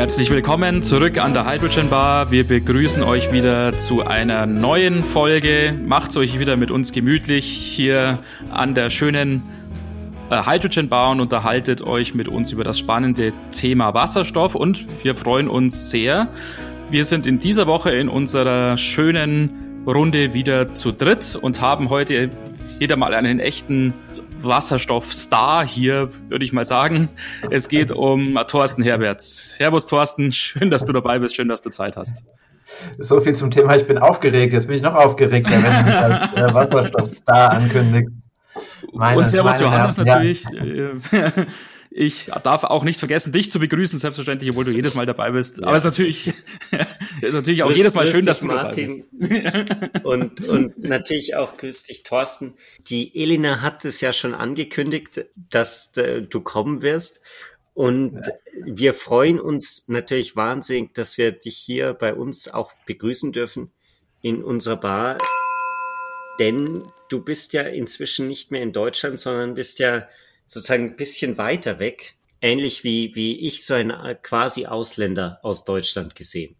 Herzlich willkommen zurück an der Hydrogen Bar. Wir begrüßen euch wieder zu einer neuen Folge. Macht's euch wieder mit uns gemütlich hier an der schönen äh, Hydrogen Bar und unterhaltet euch mit uns über das spannende Thema Wasserstoff und wir freuen uns sehr. Wir sind in dieser Woche in unserer schönen Runde wieder zu dritt und haben heute wieder mal einen echten Wasserstoffstar hier, würde ich mal sagen. Es geht um Thorsten Herberts. Servus Thorsten, schön, dass du dabei bist, schön, dass du Zeit hast. So viel zum Thema, ich bin aufgeregt. Jetzt bin ich noch aufgeregter, wenn du mich als äh, Wasserstoffstar ankündigst. Meine, Und Servus Johannes Herren, natürlich. Ja. Ich darf auch nicht vergessen, dich zu begrüßen, selbstverständlich, obwohl du jedes Mal dabei bist. Ja. Aber es ist natürlich, ist natürlich auch grüß, jedes Mal schön, dass du Martin. dabei bist. und, und natürlich auch grüß dich, Thorsten. Die Elina hat es ja schon angekündigt, dass äh, du kommen wirst. Und ja. wir freuen uns natürlich wahnsinnig, dass wir dich hier bei uns auch begrüßen dürfen in unserer Bar. Denn du bist ja inzwischen nicht mehr in Deutschland, sondern bist ja sozusagen ein bisschen weiter weg, ähnlich wie, wie ich so ein äh, quasi Ausländer aus Deutschland gesehen.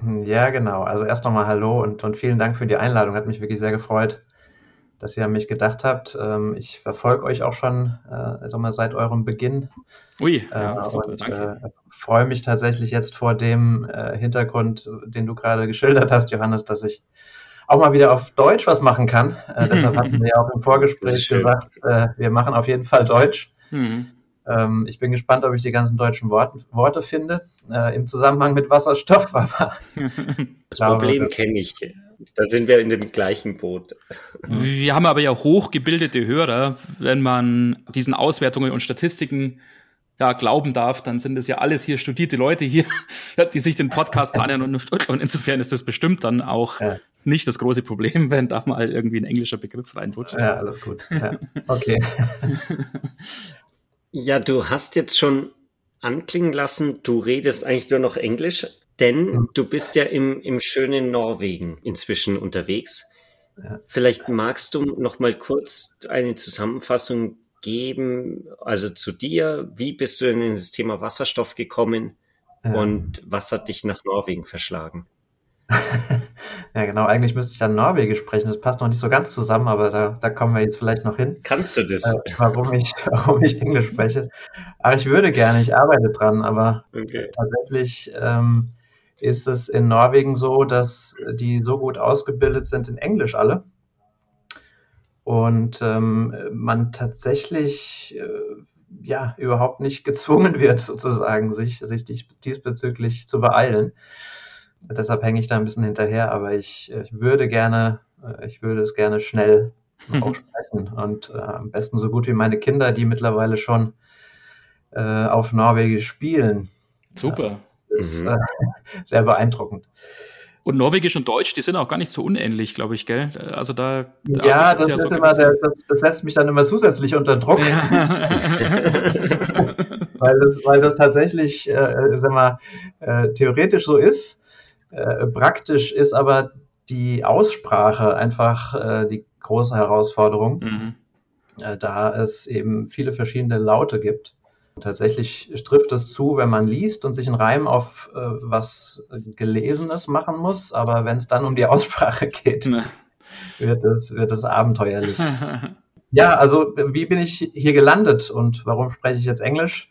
Hm, ja, genau. Also erst nochmal Hallo und, und vielen Dank für die Einladung. Hat mich wirklich sehr gefreut, dass ihr an mich gedacht habt. Ähm, ich verfolge euch auch schon äh, mal seit eurem Beginn. Ui, äh, ja, super, und äh, freue mich tatsächlich jetzt vor dem äh, Hintergrund, den du gerade geschildert hast, Johannes, dass ich auch mal wieder auf Deutsch was machen kann. Äh, deshalb hatten wir ja auch im Vorgespräch gesagt, äh, wir machen auf jeden Fall Deutsch. Mhm. Ähm, ich bin gespannt, ob ich die ganzen deutschen Worte, Worte finde äh, im Zusammenhang mit Wasserstoff. Aber das glaube, Problem kenne ich. Da sind wir in dem gleichen Boot. Wir haben aber ja hochgebildete Hörer. Wenn man diesen Auswertungen und Statistiken ja, glauben darf, dann sind es ja alles hier studierte Leute hier, die sich den Podcast anhören und, und insofern ist das bestimmt dann auch ja. Nicht das große Problem, wenn da mal irgendwie ein englischer Begriff reinrutscht. Ja, alles gut. Ja. Okay. ja, du hast jetzt schon anklingen lassen, du redest eigentlich nur noch Englisch, denn du bist ja im, im schönen Norwegen inzwischen unterwegs. Vielleicht magst du noch mal kurz eine Zusammenfassung geben, also zu dir, wie bist du in das Thema Wasserstoff gekommen ja. und was hat dich nach Norwegen verschlagen? ja, genau, eigentlich müsste ich dann Norwegisch sprechen. Das passt noch nicht so ganz zusammen, aber da, da kommen wir jetzt vielleicht noch hin. Kannst du das? Äh, warum, ich, warum ich Englisch spreche. Aber ich würde gerne, ich arbeite dran, aber okay. tatsächlich ähm, ist es in Norwegen so, dass die so gut ausgebildet sind in Englisch alle, und ähm, man tatsächlich äh, ja überhaupt nicht gezwungen wird, sozusagen, sich, sich diesbezüglich zu beeilen. Deshalb hänge ich da ein bisschen hinterher, aber ich, ich würde gerne, äh, ich würde es gerne schnell auch sprechen und äh, am besten so gut wie meine Kinder, die mittlerweile schon äh, auf Norwegisch spielen. Super. Ja, das ist mhm. äh, sehr beeindruckend. Und Norwegisch und Deutsch, die sind auch gar nicht so unähnlich, glaube ich, gell? Also da. da ja, das, ja ist so immer der, das, das setzt mich dann immer zusätzlich unter Druck. Ja. weil, das, weil das tatsächlich, äh, sag mal, äh, theoretisch so ist. Äh, praktisch ist aber die Aussprache einfach äh, die große Herausforderung, mhm. Äh, da es eben viele verschiedene Laute gibt. Tatsächlich trifft es zu, wenn man liest und sich einen Reim auf äh, was Gelesenes machen muss, aber wenn es dann um die Aussprache geht, ne. wird, es, wird es abenteuerlich. ja, also wie bin ich hier gelandet und warum spreche ich jetzt Englisch?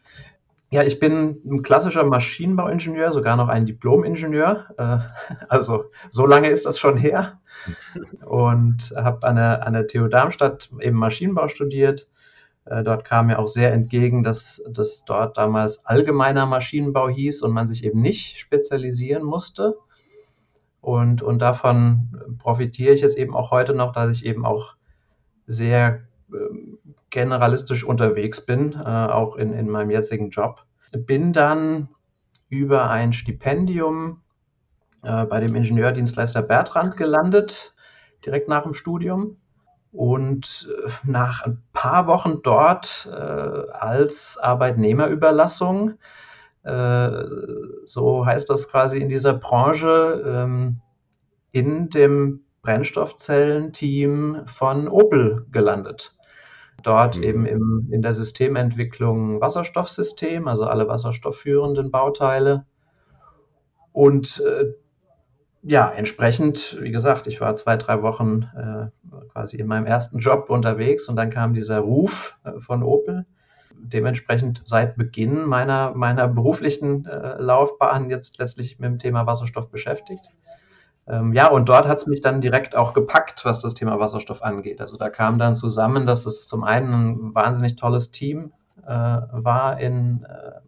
Ja, ich bin ein klassischer Maschinenbauingenieur, sogar noch ein Diplom-Ingenieur. Äh, also so lange ist das schon her. Und habe an der, an der TU Darmstadt eben Maschinenbau studiert äh, dort kam mir auch sehr entgegen, dass das dort damals allgemeiner Maschinenbau hieß und man sich eben nicht spezialisieren musste. Und, und davon profitiere ich jetzt eben auch heute noch, dass ich eben auch sehr äh, generalistisch unterwegs bin, äh, auch in, in meinem jetzigen Job. Bin dann über ein Stipendium äh, bei dem Ingenieurdienstleister Bertrand gelandet, direkt nach dem Studium und äh, nach ein paar Wochen dort äh, als Arbeitnehmerüberlassung, äh, so heißt das quasi in dieser Branche, ähm, in dem Brennstoffzellenteam von Opel gelandet. Dort mhm. eben im, in der Systementwicklung Wasserstoffsystem, also alle wasserstoffführenden Bauteile und äh, ja, entsprechend, wie gesagt, ich war zwei, drei Wochen äh, quasi in meinem ersten Job unterwegs und dann kam dieser Ruf äh, von Opel. Dementsprechend seit Beginn meiner, meiner beruflichen äh, Laufbahn jetzt letztlich mit dem Thema Wasserstoff beschäftigt. Ähm, ja, und dort hat es mich dann direkt auch gepackt, was das Thema Wasserstoff angeht. Also da kam dann zusammen, dass es zum einen ein wahnsinnig tolles Team äh, war in äh,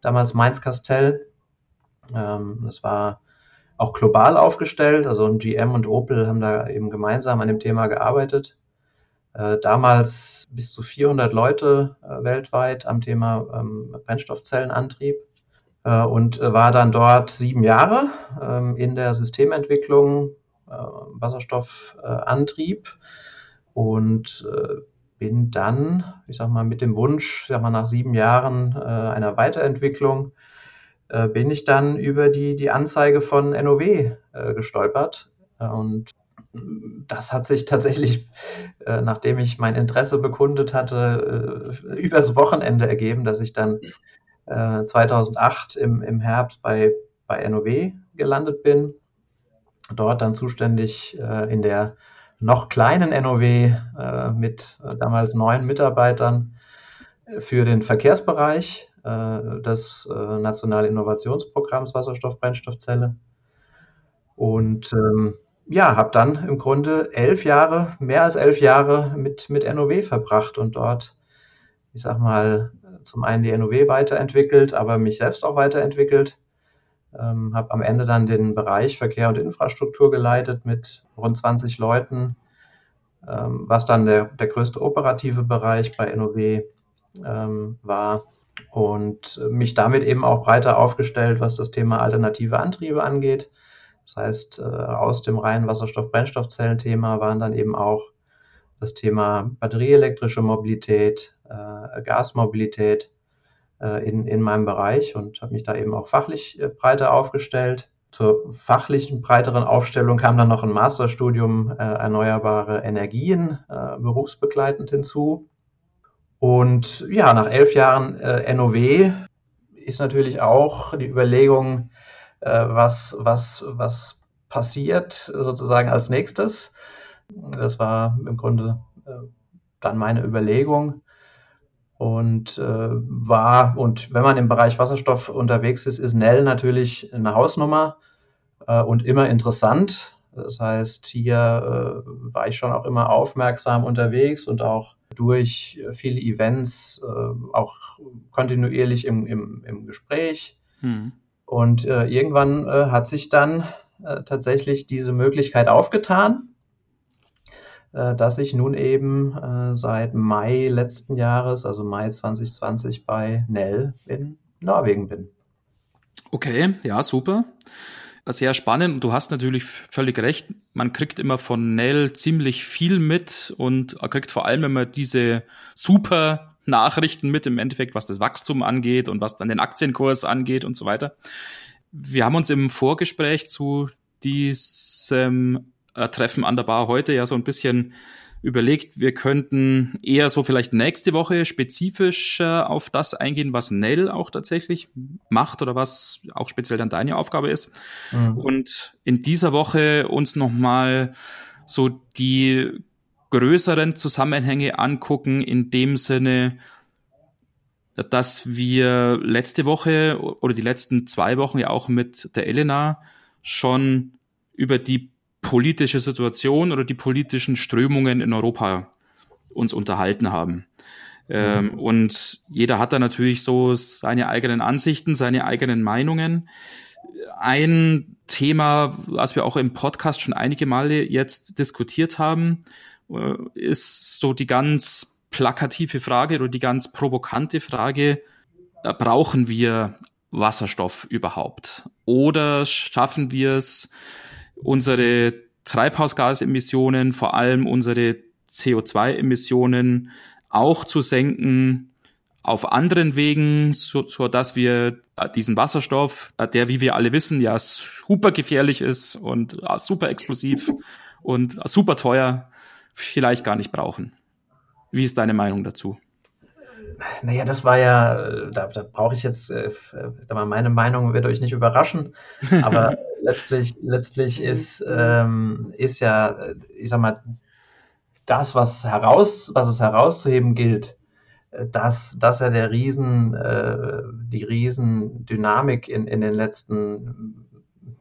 damals Mainz-Kastell. Ähm, das war auch global aufgestellt. Also ein GM und Opel haben da eben gemeinsam an dem Thema gearbeitet. Äh, damals bis zu 400 Leute äh, weltweit am Thema ähm, Brennstoffzellenantrieb und äh, war dann dort sieben Jahre ähm, in der Systementwicklung äh, Wasserstoffantrieb und äh, bin dann, ich sag mal, mit dem Wunsch, sag mal, nach sieben Jahren einer Weiterentwicklung äh, bin ich dann über die, die Anzeige von NOW äh, gestolpert. Und das hat sich tatsächlich, äh, nachdem ich mein Interesse bekundet hatte, äh, übers Wochenende ergeben, dass ich dann 2008 äh, im, im Herbst bei, bei NOW gelandet bin. Dort dann zuständig äh, in der noch kleinen NOW mit damals neun Mitarbeitern für den Verkehrsbereich äh, des äh, Nationalen Innovationsprogramms Wasserstoff-Brennstoffzelle. Und ähm, ja, habe dann im Grunde elf Jahre, mehr als elf Jahre mit, mit NOW verbracht und dort, ich sag mal, zum einen die NOW weiterentwickelt, aber mich selbst auch weiterentwickelt. Ähm, habe am Ende dann den Bereich Verkehr und Infrastruktur geleitet mit rund 20 Leuten, ähm, was dann der, der größte operative Bereich bei NOW ähm, war und mich damit eben auch breiter aufgestellt, was das Thema alternative Antriebe angeht. Das heißt, äh, aus dem reinen Wasserstoff-Brennstoffzellen-Thema waren dann eben auch das Thema batterieelektrische Mobilität, äh, Gasmobilität äh, in, in meinem Bereich und habe mich da eben auch fachlich breiter aufgestellt. Zur fachlichen breiteren Aufstellung kam dann noch ein Masterstudium Erneuerbare Energien berufsbegleitend hinzu. Und ja, nach elf Jahren äh, NOW ist natürlich auch die Überlegung, äh, was, was, was passiert sozusagen als nächstes. Das war im Grunde äh, dann meine Überlegung und äh, war, und wenn man im Bereich Wasserstoff unterwegs ist, ist Nell natürlich eine Hausnummer äh, und immer interessant. Das heißt, hier äh, war ich schon auch immer aufmerksam unterwegs und auch durch viele Events äh, auch kontinuierlich im, im, im Gespräch. Hm. Und äh, irgendwann äh, hat sich dann äh, tatsächlich diese Möglichkeit aufgetan, dass ich nun eben äh, seit Mai letzten Jahres, also Mai 2020, bei Nell in Norwegen bin. Okay, ja, super sehr spannend und du hast natürlich völlig recht. Man kriegt immer von Nell ziemlich viel mit und kriegt vor allem immer diese super Nachrichten mit im Endeffekt, was das Wachstum angeht und was dann den Aktienkurs angeht und so weiter. Wir haben uns im Vorgespräch zu diesem äh, Treffen an der Bar heute ja so ein bisschen überlegt, wir könnten eher so vielleicht nächste Woche spezifisch äh, auf das eingehen, was Nell auch tatsächlich macht oder was auch speziell dann deine Aufgabe ist. Mhm. Und in dieser Woche uns nochmal so die größeren Zusammenhänge angucken, in dem Sinne, dass wir letzte Woche oder die letzten zwei Wochen ja auch mit der Elena schon über die politische Situation oder die politischen Strömungen in Europa uns unterhalten haben. Ähm, mhm. und jeder hat da natürlich so seine eigenen Ansichten, seine eigenen Meinungen. Ein Thema, was wir auch im Podcast schon einige Male jetzt diskutiert haben, äh, ist so die ganz plakative Frage oder die ganz provokante Frage, äh, brauchen wir Wasserstoff überhaupt? Oder schaffen wir es, unsere Treibhausgasemissionen, vor allem unsere CO2-Emissionen auch zu senken auf anderen Wegen, so, so dass wir diesen Wasserstoff, der, wie wir alle wissen, ja super gefährlich ist und super explosiv und super teuer, vielleicht gar nicht brauchen. Wie ist deine Meinung dazu? naja, das war ja, da, da brauche ich jetzt, äh, meine Meinung wird euch nicht überraschen, aber letztlich, letztlich ist, ähm, ist ja, ich sag mal, das, was heraus, was es herauszuheben gilt, äh, dass, dass er der Riesen, äh, die Riesendynamik in, in den letzten,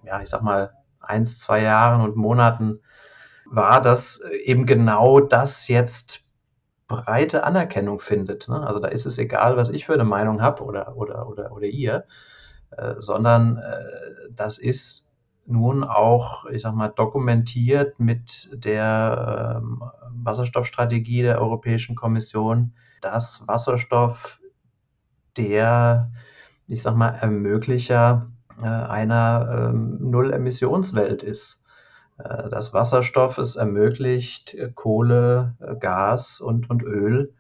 ja, ich sag mal, eins, zwei Jahren und Monaten war, dass eben genau das jetzt breite Anerkennung findet. Ne? Also da ist es egal, was ich für eine Meinung habe oder, oder, oder, oder ihr, äh, sondern äh, das ist nun auch, ich sag mal, dokumentiert mit der ähm, Wasserstoffstrategie der Europäischen Kommission, dass Wasserstoff der, ich sag mal, Ermöglicher äh, einer ähm, Null-Emissionswelt ist. Äh, dass Wasserstoff es ermöglicht, äh, Kohle, äh, Gas und, und Öl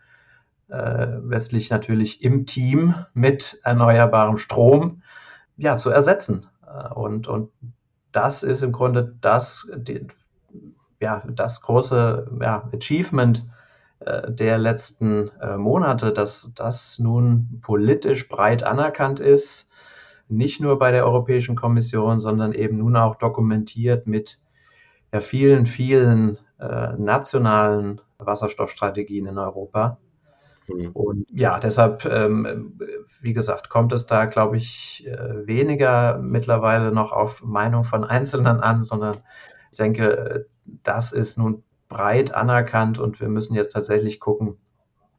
letztlich natürlich im Team mit erneuerbarem Strom ja, zu ersetzen. Und, und das ist im Grunde das, die, ja, das große ja, Achievement der letzten Monate, dass das nun politisch breit anerkannt ist, nicht nur bei der Europäischen Kommission, sondern eben nun auch dokumentiert mit ja, vielen, vielen äh, nationalen Wasserstoffstrategien in Europa. Mhm. Und ja, deshalb, ähm, wie gesagt, kommt es da, glaube ich, äh, weniger mittlerweile noch auf Meinung von Einzelnen an, sondern ich denke, das ist nun breit anerkannt und wir müssen jetzt tatsächlich gucken,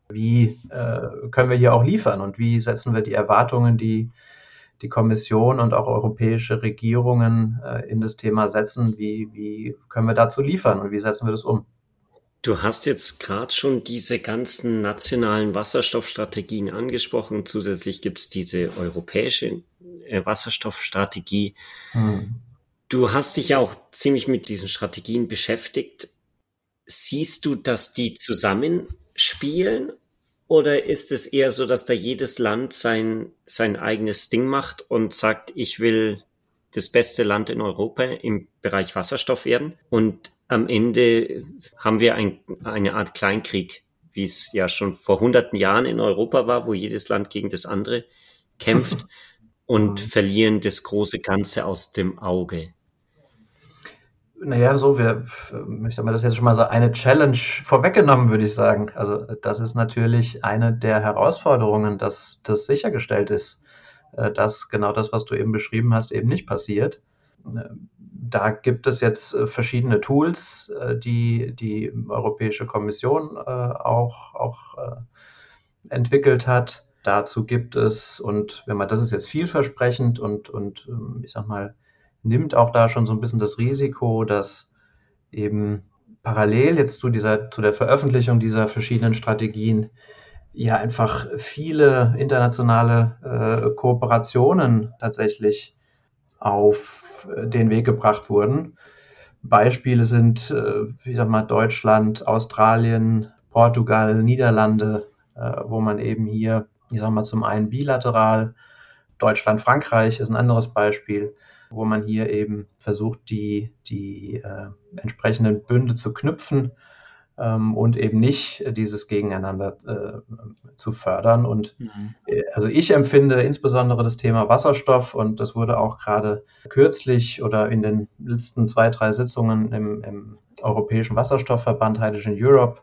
wie äh, können wir hier auch liefern und wie setzen wir die Erwartungen, die die Kommission und auch europäische Regierungen äh, in das Thema setzen. Wie, wie können wir dazu liefern und wie setzen wir das um? Du hast jetzt gerade schon diese ganzen nationalen Wasserstoffstrategien angesprochen. Zusätzlich gibt es diese europäische äh, Wasserstoffstrategie. Hm. Du hast dich ja auch ziemlich mit diesen Strategien beschäftigt. Siehst du, dass die zusammenspielen oder ist es eher so, dass da jedes Land sein, sein eigenes Ding macht und sagt, ich will das beste Land in Europa im Bereich Wasserstoff werden? Und am Ende haben wir ein, eine Art Kleinkrieg, wie es ja schon vor hunderten Jahren in Europa war, wo jedes Land gegen das andere kämpft und verlieren das große Ganze aus dem Auge. Naja, so, wir, ich habe mir das jetzt schon mal so eine Challenge vorweggenommen, würde ich sagen. Also das ist natürlich eine der Herausforderungen, dass das sichergestellt ist, äh, dass genau das, was du eben beschrieben hast, eben nicht passiert. Äh, da gibt es jetzt äh, verschiedene Tools, die die Europäische Kommission auch, auch entwickelt hat. Dazu gibt es, und wenn man, das ist jetzt vielversprechend und, und ähm, ich sag mal, nimmt auch da schon so ein bisschen das Risiko, dass eben parallel jetzt zu dieser, zu der Veröffentlichung dieser verschiedenen Strategien ja einfach viele internationale äh, Kooperationen tatsächlich auf den Weg gebracht wurden. Beispiele sind, äh, ich sag mal, Deutschland, Australien, Portugal, Niederlande, äh, wo man eben hier, ich sag mal, zum einen bilateral, Deutschland, Frankreich ist ein anderes Beispiel, wo man hier eben versucht, die, die äh, entsprechenden Bünde zu knüpfen ähm, und eben nicht dieses Gegeneinander äh, zu fördern. Und mhm. äh, also ich empfinde insbesondere das Thema Wasserstoff und das wurde auch gerade kürzlich oder in den letzten zwei, drei Sitzungen im, im Europäischen Wasserstoffverband Hydrogen Europe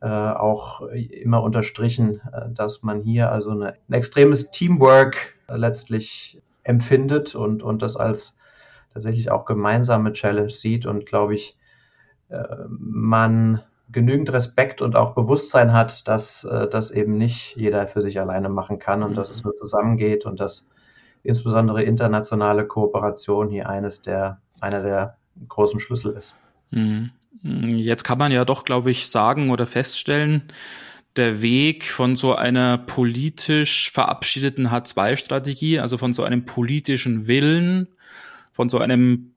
äh, auch immer unterstrichen, äh, dass man hier also eine, ein extremes Teamwork letztlich empfindet und, und das als tatsächlich auch gemeinsame Challenge sieht und glaube ich, man genügend Respekt und auch Bewusstsein hat, dass äh, das eben nicht jeder für sich alleine machen kann und mhm. dass es nur zusammengeht und dass insbesondere internationale Kooperation hier eines der, einer der großen Schlüssel ist. Mhm. Jetzt kann man ja doch, glaube ich, sagen oder feststellen, der Weg von so einer politisch verabschiedeten H2-Strategie, also von so einem politischen Willen, von so einem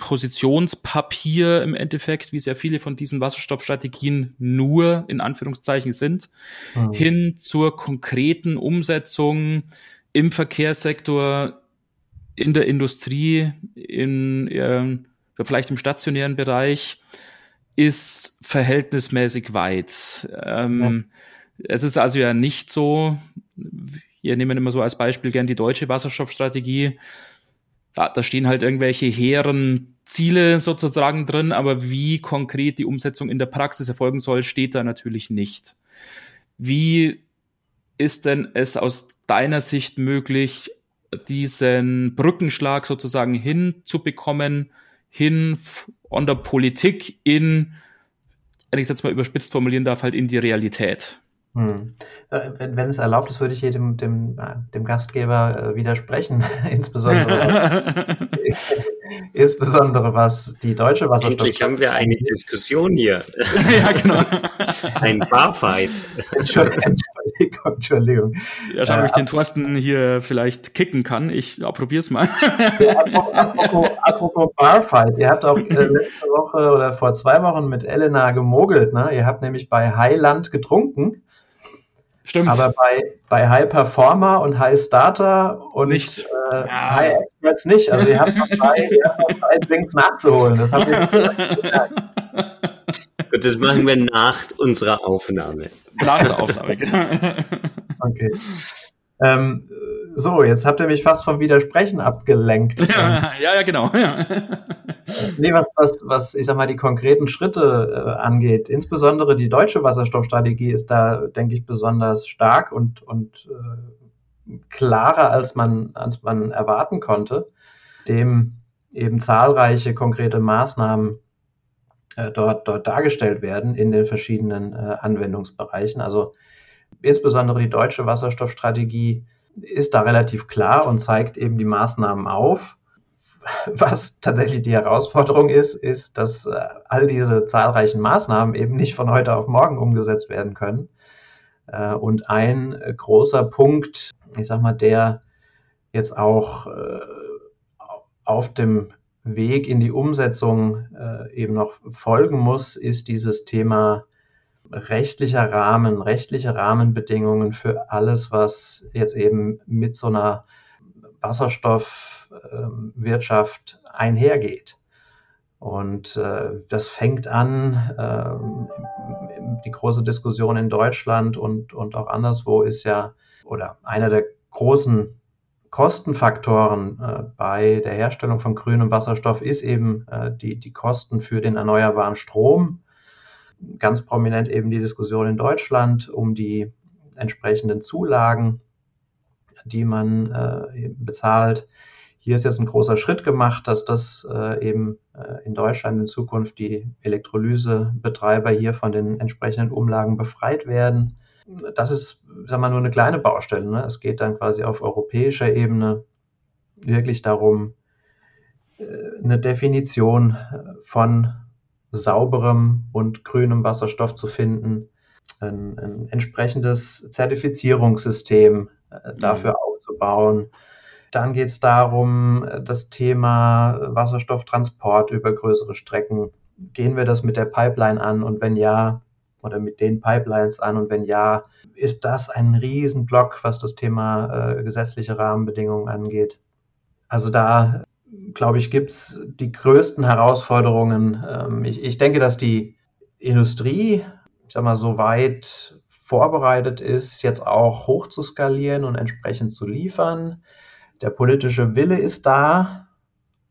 Positionspapier im Endeffekt, wie sehr viele von diesen Wasserstoffstrategien nur in Anführungszeichen sind, mhm. hin zur konkreten Umsetzung im Verkehrssektor, in der Industrie, in, äh, vielleicht im stationären Bereich, ist verhältnismäßig weit. Ähm, Es ist also ja nicht so, wir nehmen immer so als Beispiel gern die deutsche Wasserstoffstrategie. Da, da stehen halt irgendwelche hehren Ziele sozusagen drin, aber wie konkret die Umsetzung in der Praxis erfolgen soll, steht da natürlich nicht. Wie ist denn es aus deiner Sicht möglich, diesen Brückenschlag sozusagen hinzubekommen, hin von der Politik in, wenn ich es jetzt mal überspitzt formulieren darf, halt in die Realität? Hm. Äh, wenn, wenn, es erlaubt ist, würde ich hier dem, dem, äh, dem Gastgeber äh, widersprechen, insbesondere, insbesondere was die deutsche Wasserstoff. Endlich haben wir eine Diskussion hier. ja, genau. Ein Barfight. Entschuldigung, Entschuldigung. Ja, schau, ob ich den Thorsten hier vielleicht kicken kann. Ich ja, probier's mal. ja, apropos, apropos, Barfight. Ihr habt auch äh, letzte Woche oder vor zwei Wochen mit Elena gemogelt. Ne? Ihr habt nämlich bei Highland getrunken. Stimmt. Aber bei, bei High Performer und High Starter und nicht. Äh, ja. High Experts nicht. Also ihr habt noch drei, ihr habt noch drei Drinks nachzuholen. Das habt ihr Gut, das machen wir nach unserer Aufnahme. Nach der Aufnahme, genau. Okay. Ähm, so, jetzt habt ihr mich fast vom Widersprechen abgelenkt. Ja, ja, ja genau. Ja. Nee, was, was, was, ich sag mal, die konkreten Schritte äh, angeht, insbesondere die deutsche Wasserstoffstrategie ist da, denke ich, besonders stark und, und äh, klarer, als man, als man erwarten konnte, dem eben zahlreiche konkrete Maßnahmen äh, dort, dort dargestellt werden in den verschiedenen äh, Anwendungsbereichen. Also insbesondere die deutsche Wasserstoffstrategie ist da relativ klar und zeigt eben die Maßnahmen auf. Was tatsächlich die Herausforderung ist, ist, dass äh, all diese zahlreichen Maßnahmen eben nicht von heute auf morgen umgesetzt werden können. Äh, und ein großer Punkt, ich sag mal, der jetzt auch äh, auf dem Weg in die Umsetzung eben noch folgen muss, ist dieses Thema rechtlicher Rahmen, rechtliche Rahmenbedingungen für alles, was jetzt eben mit so einer Wasserstoffwirtschaft einhergeht. Und äh, das fängt an, äh, die große Diskussion in Deutschland und, und auch anderswo ist ja, oder einer der großen Kostenfaktoren äh, bei der Herstellung von grünem Wasserstoff ist eben äh, die, die Kosten für den erneuerbaren Strom ganz prominent eben die Diskussion in Deutschland um die entsprechenden Zulagen, die man äh, bezahlt. Hier ist jetzt ein großer Schritt gemacht, dass das äh, eben äh, in Deutschland in Zukunft die Elektrolysebetreiber hier von den entsprechenden Umlagen befreit werden. Das ist, sagen wir, nur eine kleine Baustelle. Ne? Es geht dann quasi auf europäischer Ebene wirklich darum, äh, eine Definition von sauberem und grünem Wasserstoff zu finden, ein, ein entsprechendes Zertifizierungssystem äh, dafür mhm. aufzubauen. Dann geht es darum, das Thema Wasserstofftransport über größere Strecken. Gehen wir das mit der Pipeline an und wenn ja, oder mit den Pipelines an und wenn ja, ist das ein Riesenblock, was das Thema äh, gesetzliche Rahmenbedingungen angeht. Also da glaube ich, gibt es die größten Herausforderungen. Ähm, ich, ich denke, dass die Industrie, ich sag mal, so weit vorbereitet ist, jetzt auch hoch zu skalieren und entsprechend zu liefern. Der politische Wille ist da,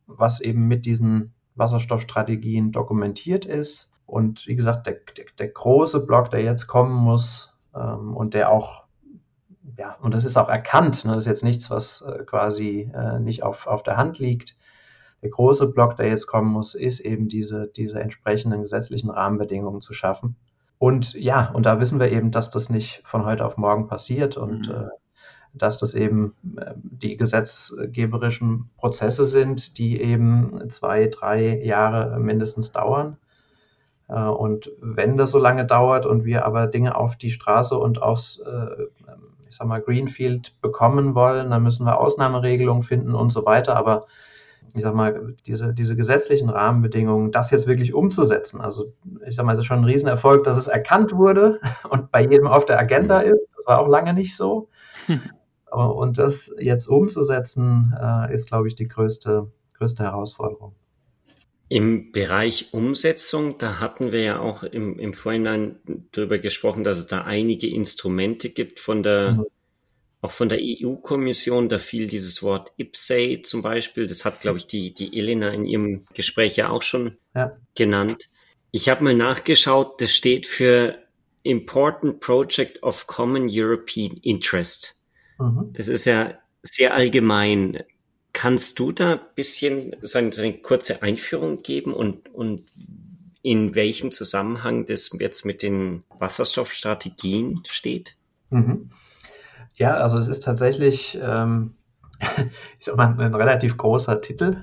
was eben mit diesen Wasserstoffstrategien dokumentiert ist. Und wie gesagt, der, der, der große Block, der jetzt kommen muss ähm, und der auch ja, und das ist auch erkannt. Ne? Das ist jetzt nichts, was äh, quasi äh, nicht auf, auf der Hand liegt. Der große Block, der jetzt kommen muss, ist eben diese, diese entsprechenden gesetzlichen Rahmenbedingungen zu schaffen. Und ja, und da wissen wir eben, dass das nicht von heute auf morgen passiert und mhm. äh, dass das eben äh, die gesetzgeberischen Prozesse sind, die eben zwei, drei Jahre mindestens dauern. Äh, und wenn das so lange dauert und wir aber Dinge auf die Straße und aufs äh, ich sag mal, Greenfield bekommen wollen, dann müssen wir Ausnahmeregelungen finden und so weiter. Aber ich sag mal, diese, diese gesetzlichen Rahmenbedingungen, das jetzt wirklich umzusetzen. Also ich sag mal, es ist schon ein Riesenerfolg, dass es erkannt wurde und bei jedem auf der Agenda mhm. ist. Das war auch lange nicht so. Und das jetzt umzusetzen, äh, ist, glaube ich, die größte, größte Herausforderung. Im Bereich Umsetzung, da hatten wir ja auch im, im Vorhinein darüber gesprochen, dass es da einige Instrumente gibt von der, mhm. auch von der EU-Kommission. Da fiel dieses Wort IPSAE zum Beispiel. Das hat, glaube ich, die, die Elena in ihrem Gespräch ja auch schon ja. genannt. Ich habe mal nachgeschaut, das steht für Important Project of Common European Interest. Mhm. Das ist ja sehr allgemein. Kannst du da ein bisschen sagen, so eine kurze Einführung geben und, und in welchem Zusammenhang das jetzt mit den Wasserstoffstrategien steht? Mhm. Ja, also es ist tatsächlich, ähm, ich sag mal, ein relativ großer Titel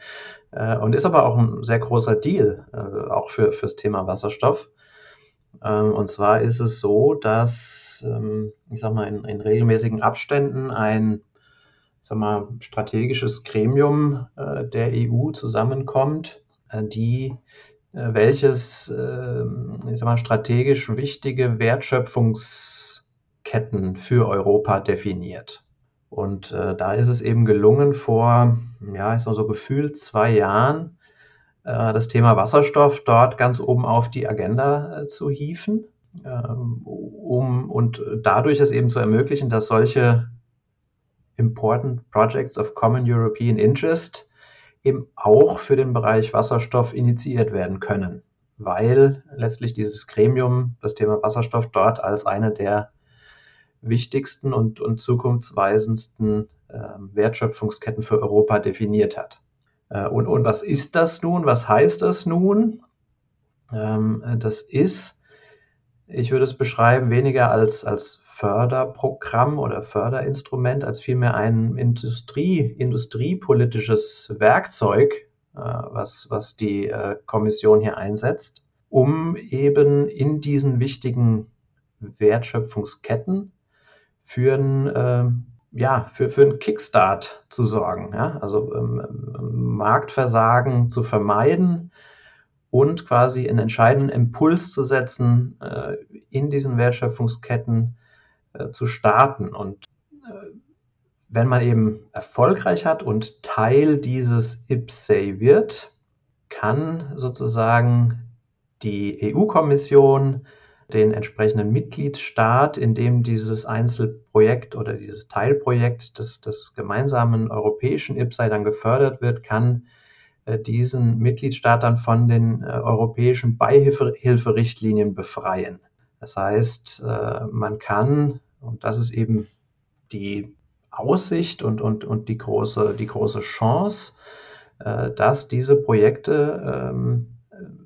äh, und ist aber auch ein sehr großer Deal, äh, auch für fürs Thema Wasserstoff. Ähm, und zwar ist es so, dass, ähm, ich sag mal, in, in regelmäßigen Abständen ein sag mal, strategisches Gremium äh, der EU zusammenkommt, äh, die äh, welches äh, ich sag mal, strategisch wichtige Wertschöpfungsketten für Europa definiert. Und äh, da ist es eben gelungen, vor, ja, ich sag so gefühlt zwei Jahren, äh, das Thema Wasserstoff dort ganz oben auf die Agenda zu hieven, ähm, um und dadurch es eben zu ermöglichen, dass solche Important Projects of Common European Interest eben auch für den Bereich Wasserstoff initiiert werden können, weil letztlich dieses Gremium das Thema Wasserstoff dort als eine der wichtigsten und, und zukunftsweisendsten äh, Wertschöpfungsketten für Europa definiert hat. Äh, und, und was ist das nun? Was heißt das nun? Ähm, das ist, ich würde es beschreiben, weniger als, als Förderprogramm oder Förderinstrument als vielmehr ein Industrie, industriepolitisches Werkzeug, äh, was, was die äh, Kommission hier einsetzt, um eben in diesen wichtigen Wertschöpfungsketten für ein, äh, ja, für, für einen Kickstart zu sorgen. Ja? Also ähm, Marktversagen zu vermeiden und quasi einen entscheidenden Impuls zu setzen äh, in diesen Wertschöpfungsketten, äh, zu starten. Und äh, wenn man eben erfolgreich hat und Teil dieses IPSAY wird, kann sozusagen die EU-Kommission den entsprechenden Mitgliedstaat, in dem dieses Einzelprojekt oder dieses Teilprojekt des, des gemeinsamen europäischen IPSAI dann gefördert wird, kann diesen Mitgliedstaat dann von den äh, europäischen Beihilferichtlinien befreien. Das heißt, äh, man kann und das ist eben die Aussicht und, und, und die, große, die große Chance, äh, dass diese Projekte ähm,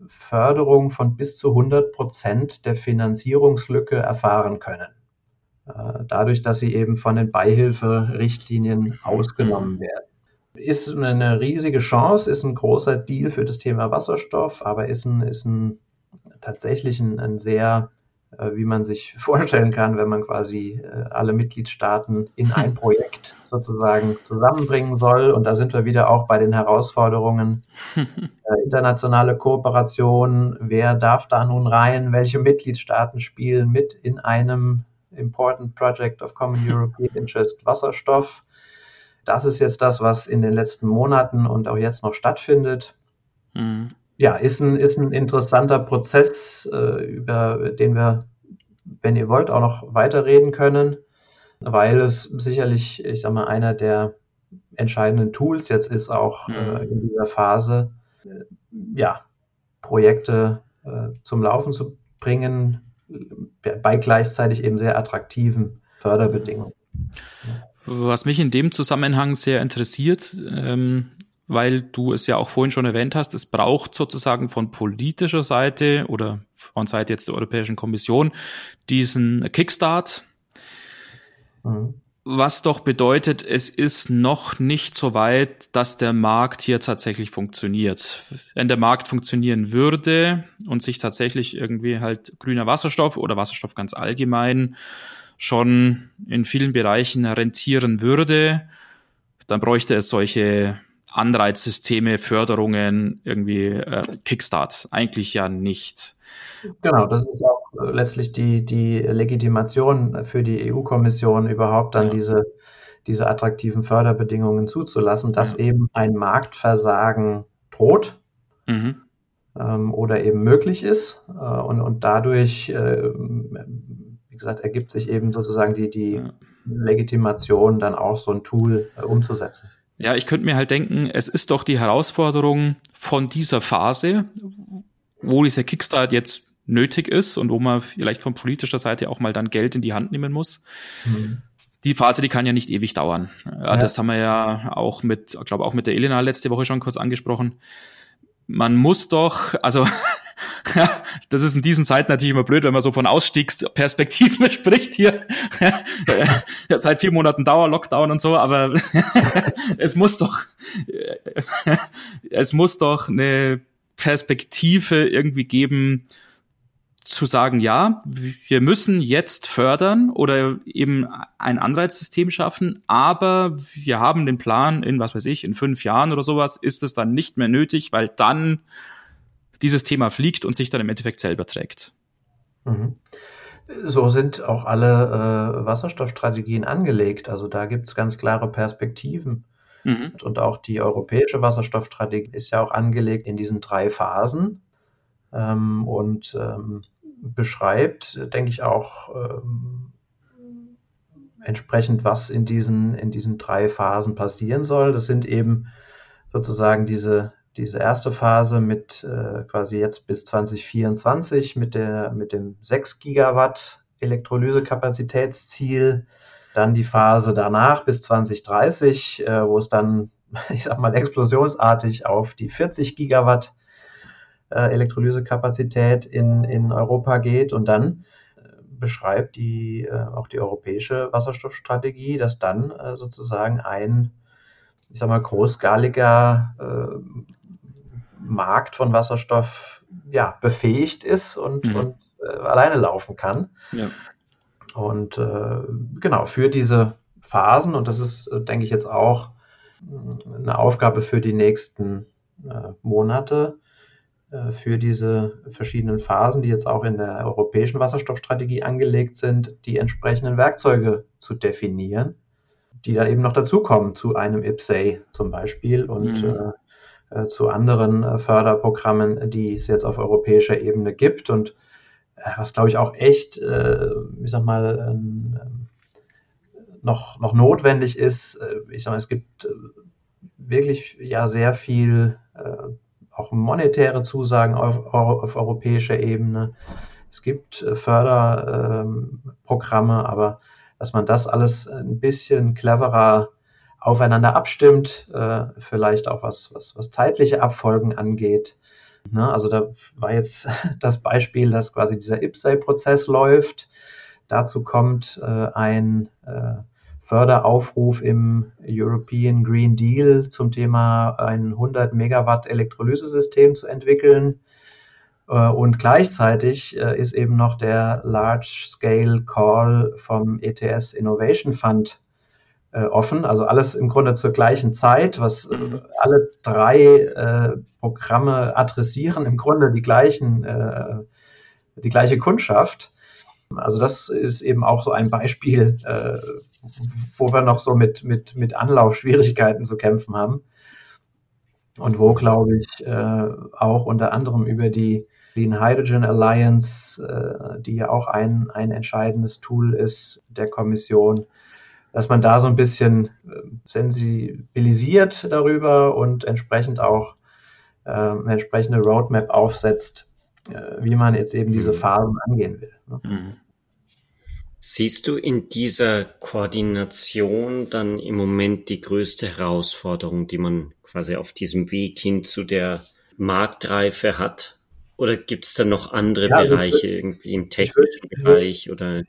Förderung von bis zu 100 Prozent der Finanzierungslücke erfahren können. Äh, dadurch, dass sie eben von den Beihilferichtlinien ausgenommen werden. Ist eine riesige Chance, ist ein großer Deal für das Thema Wasserstoff, aber ist ein, ist ein tatsächlich ein, ein sehr äh, wie man sich vorstellen kann, wenn man quasi äh, alle Mitgliedstaaten in ein Projekt sozusagen zusammenbringen soll. Und da sind wir wieder auch bei den Herausforderungen äh, internationale Kooperation. Wer darf da nun rein? Welche Mitgliedstaaten spielen mit in einem Important Project of Common European Interest Wasserstoff? Das ist jetzt das, was in den letzten Monaten und auch jetzt noch stattfindet. Mhm ja, ist ein, ist ein interessanter Prozess, äh, über den wir, wenn ihr wollt, auch noch weiterreden können, weil es sicherlich, ich sag mal, einer der entscheidenden Tools jetzt ist, auch mhm. äh, in dieser Phase, äh, ja, Projekte äh, zum Laufen zu bringen, bei gleichzeitig eben sehr attraktiven Förderbedingungen. Was mich in dem Zusammenhang sehr interessiert, ähm, weil du es ja auch vorhin schon erwähnt hast, es braucht sozusagen von politischer Seite oder von Seite jetzt der Europäischen Kommission diesen Kickstart. Mhm. Was doch bedeutet, es ist noch nicht so weit, dass der Markt hier tatsächlich funktioniert. Wenn der Markt funktionieren würde und sich tatsächlich irgendwie halt grüner Wasserstoff oder Wasserstoff ganz allgemein schon in vielen Bereichen rentieren würde, dann bräuchte es solche Anreizsysteme, Förderungen, irgendwie äh, Kickstart. Eigentlich ja nicht. Genau, das ist auch äh, letztlich die, die Legitimation für die EU-Kommission, überhaupt dann ja. diese, diese attraktiven Förderbedingungen zuzulassen, dass ja. eben ein Marktversagen droht mhm. ähm, oder eben möglich ist. Äh, und, und dadurch, äh, gesagt, ergibt sich eben sozusagen die, die. Legitimation, dann auch so ein Tool äh, umzusetzen. Ja, ich könnte mir halt denken, es ist doch die Herausforderung von dieser Phase, wo dieser Kickstart jetzt nötig ist und wo man vielleicht von politischer Seite auch mal dann Geld in die Hand nehmen muss. Mhm. Die Phase, die kann ja nicht ewig dauern. Ja, Das haben wir ja auch mit, ich glaube auch mit der Elena letzte Woche schon kurz angesprochen. Man muss doch, also das ist in diesen Zeiten natürlich immer blöd, wenn man so von Ausstiegsperspektiven spricht hier. ja, seit vier Monaten Dauer-Lockdown und so, aber es muss doch, es muss doch eine Perspektive irgendwie geben, zu sagen, ja, wir müssen jetzt fördern oder eben ein Anreizsystem schaffen, aber wir haben den Plan in, was weiß ich, in fünf Jahren oder sowas, ist es dann nicht mehr nötig, weil dann dieses Thema fliegt und sich dann im Endeffekt selber trägt. Mhm. So sind auch alle äh, Wasserstoffstrategien angelegt. Also da gibt es ganz klare Perspektiven. Mhm. Und auch die europäische Wasserstoffstrategie ist ja auch angelegt in diesen drei Phasen ähm, und ähm, beschreibt, denke ich, auch ähm, entsprechend, was in diesen, in diesen drei Phasen passieren soll. Das sind eben sozusagen diese diese erste Phase mit äh, quasi jetzt bis 2024 mit, der, mit dem 6 Gigawatt Elektrolysekapazitätsziel. Dann die Phase danach bis 2030, äh, wo es dann, ich sag mal, explosionsartig auf die 40 Gigawatt äh, Elektrolysekapazität in, in Europa geht. Und dann äh, beschreibt die, äh, auch die europäische Wasserstoffstrategie, dass dann äh, sozusagen ein ich sag mal, großskaliger äh, Markt von Wasserstoff ja, befähigt ist und, mhm. und äh, alleine laufen kann. Ja. Und äh, genau, für diese Phasen, und das ist, äh, denke ich, jetzt auch äh, eine Aufgabe für die nächsten äh, Monate, äh, für diese verschiedenen Phasen, die jetzt auch in der europäischen Wasserstoffstrategie angelegt sind, die entsprechenden Werkzeuge zu definieren, die dann eben noch dazukommen zu einem IPSAE zum Beispiel. Und mhm äh, zu anderen äh, Förderprogrammen, die es jetzt auf europäischer Ebene gibt und äh, was glaube ich auch echt, äh, ich sag mal, ähm, noch, noch notwendig ist. Äh, ich sag mal, es gibt äh, wirklich ja sehr viel auch monetäre Zusagen auf, auf europäischer Ebene. Es gibt Förderprogramme, ähm, aber dass man das alles ein bisschen cleverer aufeinander abstimmt, äh, vielleicht auch was, was, was zeitliche Abfolgen angeht. Ne? Also da war jetzt das Beispiel, dass quasi dieser IPSAI-Prozess läuft. Dazu kommt äh, ein äh, Förderaufruf im European Green Deal zum Thema ein 100 Megawatt Elektrolysesystem zu entwickeln. Äh, und gleichzeitig äh, ist eben noch der Large Scale Call vom ETS Innovation Fund äh, offen. Also alles im Grunde zur gleichen Zeit, was äh, mhm. alle drei äh, Programme adressieren, im Grunde die gleichen, äh, die gleiche Kundschaft. Also das ist eben auch so ein Beispiel, äh, wo wir noch so mit, mit, mit Anlaufschwierigkeiten zu kämpfen haben. Und wo, glaube ich, auch unter anderem über die Clean Hydrogen Alliance, die ja auch ein, ein entscheidendes Tool ist der Kommission, dass man da so ein bisschen äh, sensibilisiert darüber und entsprechend auch äh, eine entsprechende Roadmap aufsetzt, äh, wie man jetzt eben diese mhm. Phasen angehen will. Ne? Mhm. Siehst du in dieser Koordination dann im Moment die größte Herausforderung, die man quasi auf diesem Weg hin zu der Marktreife hat? Oder gibt es da noch andere ja, also Bereiche, irgendwie im technischen Bereich oder?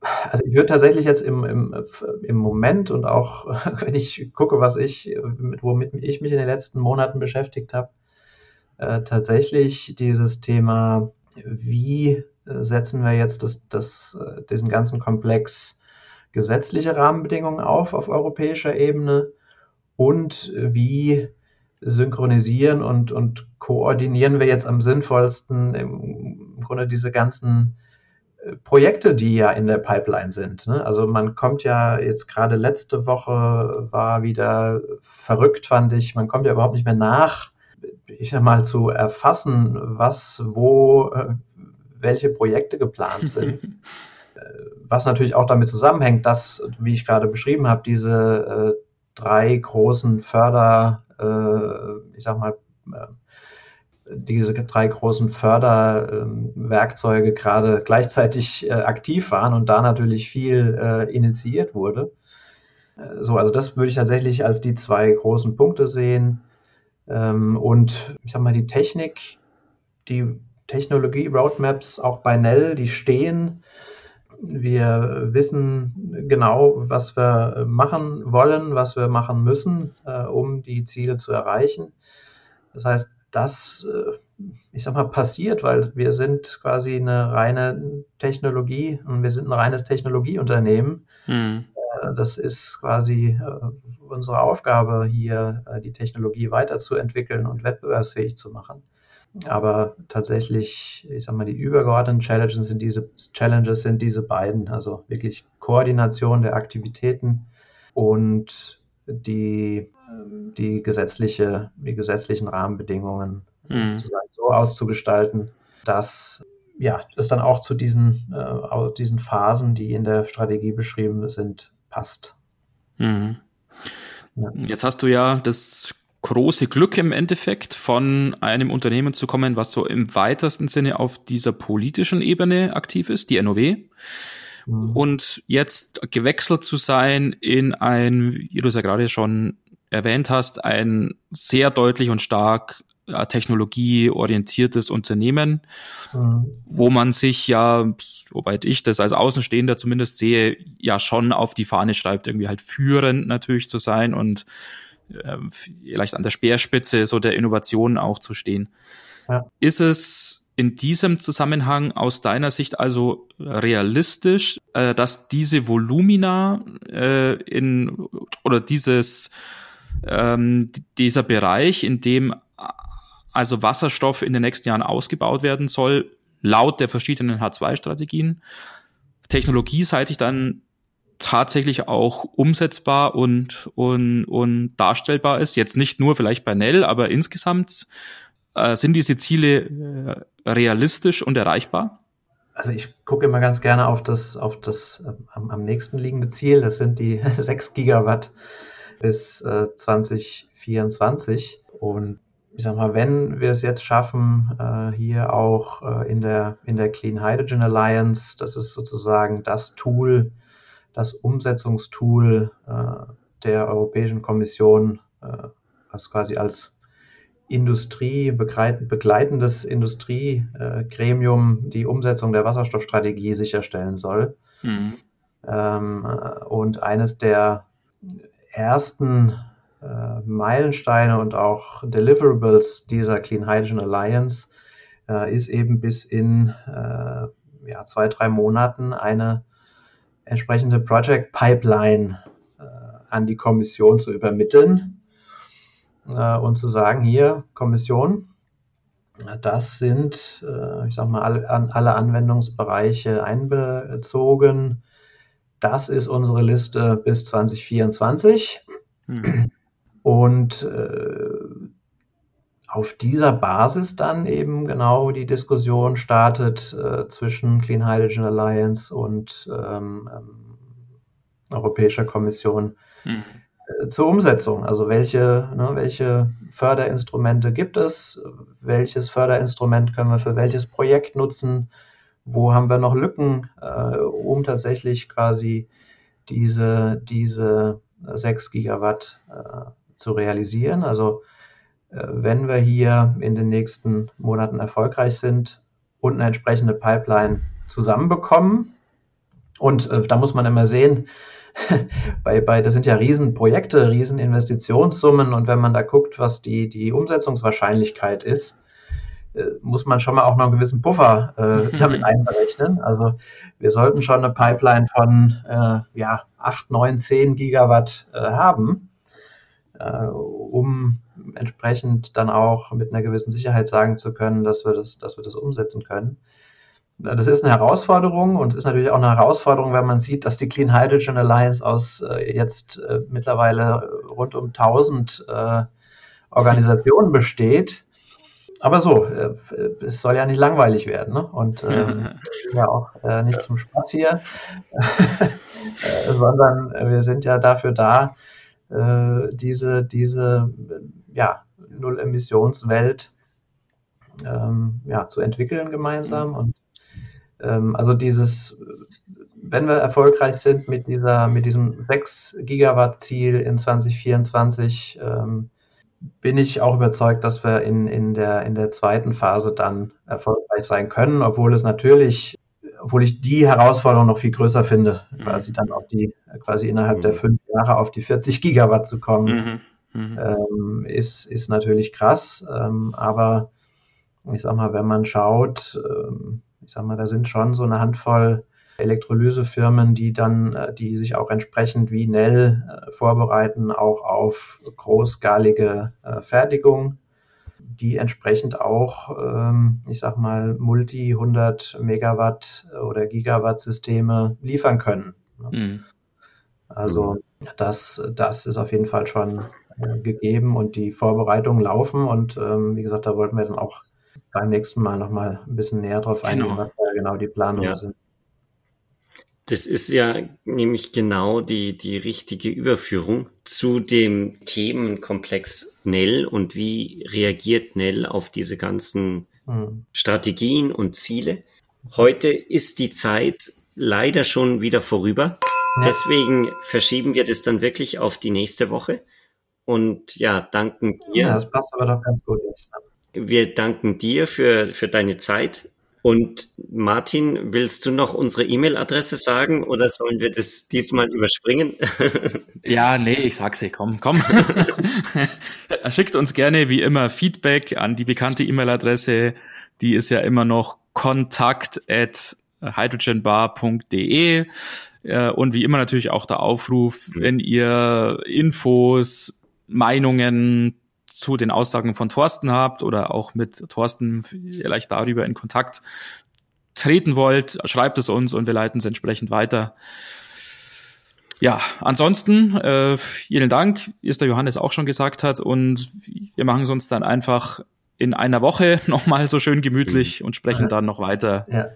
Also ich würde tatsächlich jetzt im, im, im Moment und auch wenn ich gucke, was ich, womit ich mich in den letzten Monaten beschäftigt habe, äh, tatsächlich dieses Thema, wie setzen wir jetzt das, das, äh, diesen ganzen Komplex gesetzliche Rahmenbedingungen auf auf europäischer Ebene und wie synchronisieren und, und koordinieren wir jetzt am sinnvollsten im, im Grunde diese ganzen Projekte, die ja in der Pipeline sind. Ne? Also man kommt ja jetzt gerade letzte Woche war wieder verrückt, fand ich. Man kommt ja überhaupt nicht mehr nach, ich sag mal, zu erfassen, was, wo, äh, welche Projekte geplant sind. Was natürlich auch damit zusammenhängt, dass, wie ich gerade beschrieben habe, diese äh, drei großen Förder, äh, ich sag mal, äh, diese drei großen Förderwerkzeuge gerade gleichzeitig äh, aktiv waren und da natürlich viel äh, initiiert wurde. Äh, so, also das würde ich tatsächlich als die zwei großen Punkte sehen. Ähm, und ich sag mal, die Technik, die Technologie-Roadmaps auch bei Nell, die stehen. Wir wissen genau, was wir machen wollen, was wir machen müssen, um die Ziele zu erreichen. Das heißt, das, äh, ich sag mal, passiert, weil wir sind quasi eine reine Technologie und wir sind ein reines Technologieunternehmen. Mhm. Das ist quasi äh, unsere Aufgabe, hier die Technologie weiterzuentwickeln und wettbewerbsfähig zu machen. Aber tatsächlich, ich sag mal, die übergeordneten Challenges sind diese Challenges sind diese beiden, also wirklich Koordination der Aktivitäten und die die gesetzliche, die gesetzlichen Rahmenbedingungen mhm. so auszugestalten, dass ja, es dann auch zu diesen, äh, diesen Phasen, die in der Strategie beschrieben sind, passt. Mhm. Ja. Jetzt hast du ja das große Glück im Endeffekt, von einem Unternehmen zu kommen, was so im weitesten Sinne auf dieser politischen Ebene aktiv ist, die NOW. Mhm. Und jetzt gewechselt zu sein in ein, wie du es ja gerade schon erwähnt hast, ein sehr deutlich und stark äh, technologieorientiertes Unternehmen, mhm. wo man sich ja, soweit ich das als Außenstehender zumindest sehe, ja schon auf die Fahne schreibt, irgendwie halt führend natürlich zu sein und äh, vielleicht an der Speerspitze so der Innovation auch zu stehen. Ja. Ist es in diesem Zusammenhang aus deiner Sicht also realistisch, äh, dass diese Volumina äh, in oder dieses ähm, dieser Bereich, in dem also Wasserstoff in den nächsten Jahren ausgebaut werden soll, laut der verschiedenen H2-Strategien, technologieseitig dann tatsächlich auch umsetzbar und, und, und darstellbar ist. Jetzt nicht nur vielleicht bei Nell, aber insgesamt äh, sind diese Ziele äh, realistisch und erreichbar? Also ich gucke immer ganz gerne auf das, auf das äh, am, am nächsten liegende Ziel. Das sind die 6 Gigawatt bis äh, 2024. Und ich sag mal, wenn wir es jetzt schaffen, äh, hier auch äh, in, der, in der Clean Hydrogen Alliance, das ist sozusagen das Tool, das Umsetzungstool äh, der Europäischen Kommission, äh, was quasi als Industrie, begleitendes Industriegremium die Umsetzung der Wasserstoffstrategie sicherstellen soll. Mhm. Ähm, äh, und eines der ersten äh, Meilensteine und auch Deliverables dieser Clean Hydrogen Alliance äh, ist eben bis in äh, ja, zwei, drei Monaten eine entsprechende Project Pipeline äh, an die Kommission zu übermitteln äh, und zu sagen, hier, Kommission, das sind, äh, ich sag mal, alle, alle Anwendungsbereiche einbezogen das ist unsere Liste bis 2024. Hm. Und äh, auf dieser Basis dann eben genau die Diskussion startet äh, zwischen Clean Hydrogen Alliance und ähm, ähm, Europäischer Kommission hm. äh, zur Umsetzung. Also welche, ne, welche Förderinstrumente gibt es? Welches Förderinstrument können wir für welches Projekt nutzen? Wo haben wir noch Lücken, äh, um tatsächlich quasi diese, diese 6 Gigawatt äh, zu realisieren. Also äh, wenn wir hier in den nächsten Monaten erfolgreich sind und eine entsprechende Pipeline zusammenbekommen, und äh, da muss man immer sehen, bei, bei, das sind ja Riesenprojekte, Rieseninvestitionssummen und wenn man da guckt, was die, die Umsetzungswahrscheinlichkeit ist, muss man schon mal auch noch einen gewissen Puffer äh, damit einberechnen. Also wir sollten schon eine Pipeline von äh, ja, 8, 9, 10 Gigawatt äh, haben, äh, um entsprechend dann auch mit einer gewissen Sicherheit sagen zu können, dass wir das, dass wir das umsetzen können. Das ist eine Herausforderung und ist natürlich auch eine Herausforderung, wenn man sieht, dass die Clean Hydrogen Alliance aus äh, jetzt äh, mittlerweile rund um 1000 äh, Organisationen besteht aber so, äh, es soll ja nicht langweilig werden. Ne? Und äh, ja auch äh, nicht zum Spaß hier, äh, sondern wir sind ja dafür da, äh, diese, diese ja, Null-Emissionswelt ähm, ja, zu entwickeln gemeinsam. Und ähm, also dieses, wenn wir erfolgreich sind mit dieser, mit diesem 6 Gigawatt Ziel in 2024, ähm, bin ich auch überzeugt, dass wir in, in, der, in der zweiten Phase dann erfolgreich sein können, obwohl es natürlich, obwohl ich die Herausforderung noch viel größer finde, mhm. quasi dann auf die, quasi innerhalb mhm. der fünf Jahre auf die 40 Gigawatt zu kommen, mhm. mhm. ähm, ist, ist natürlich krass. Ähm, aber ich sag mal, wenn man schaut, ähm, ich sag mal, da sind schon so eine Handvoll Elektrolysefirmen, die dann, äh, die sich auch entsprechend wie Nell äh, vorbereiten, auch auf großskalige äh, Fertigung, die entsprechend auch, ähm, ich sag mal, Multi 100 Megawatt oder Gigawatt Systeme liefern können. Mhm. Also das, das ist auf jeden Fall schon gegeben und die Vorbereitungen laufen und ähm, wie gesagt, da wollten wir dann auch beim nächsten Mal nochmal ein bisschen näher drauf eingehen, genau. was da genau die Planungen ja. sind. Das ist ja nämlich genau die, die richtige Überführung zu dem Themenkomplex Nell und wie reagiert Nell auf diese ganzen mhm. Strategien und Ziele. Heute ist die Zeit leider schon wieder vorüber. Ja. Deswegen verschieben wir das dann wirklich auf die nächste Woche. Und ja, danken dir. Ja, das passt aber doch ganz gut jetzt. Wir danken dir für, für deine Zeit und Martin, willst du noch unsere E-Mail-Adresse sagen oder sollen wir das diesmal überspringen? ja, nee, ich sag's dir, komm, komm. Schickt uns gerne wie immer Feedback an die bekannte E-Mail-Adresse. Die ist ja immer noch kontakt at hydrogenbar.de äh, und wie immer natürlich auch der Aufruf, wenn ihr Infos, Meinungen, zu den Aussagen von Thorsten habt oder auch mit Thorsten vielleicht darüber in Kontakt treten wollt, schreibt es uns und wir leiten es entsprechend weiter. Ja, ansonsten äh, vielen Dank, wie es der Johannes auch schon gesagt hat und wir machen es uns dann einfach in einer Woche nochmal so schön gemütlich und sprechen dann noch weiter. Ja.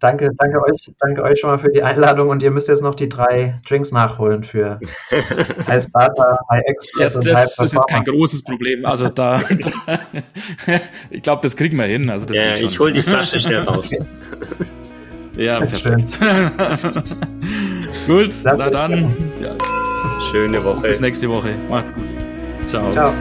Danke, danke euch, danke euch schon mal für die Einladung und ihr müsst jetzt noch die drei Drinks nachholen für High Starter, High Expert ja, und High Das ist jetzt kein großes Problem. Also da, da ich glaube, das kriegen wir hin. Also das ja, ich hole die Flasche schnell raus. ja, perfekt. gut, na dann. Ja. Schöne Woche. Bis nächste Woche. Macht's gut. Ciao. Ciao.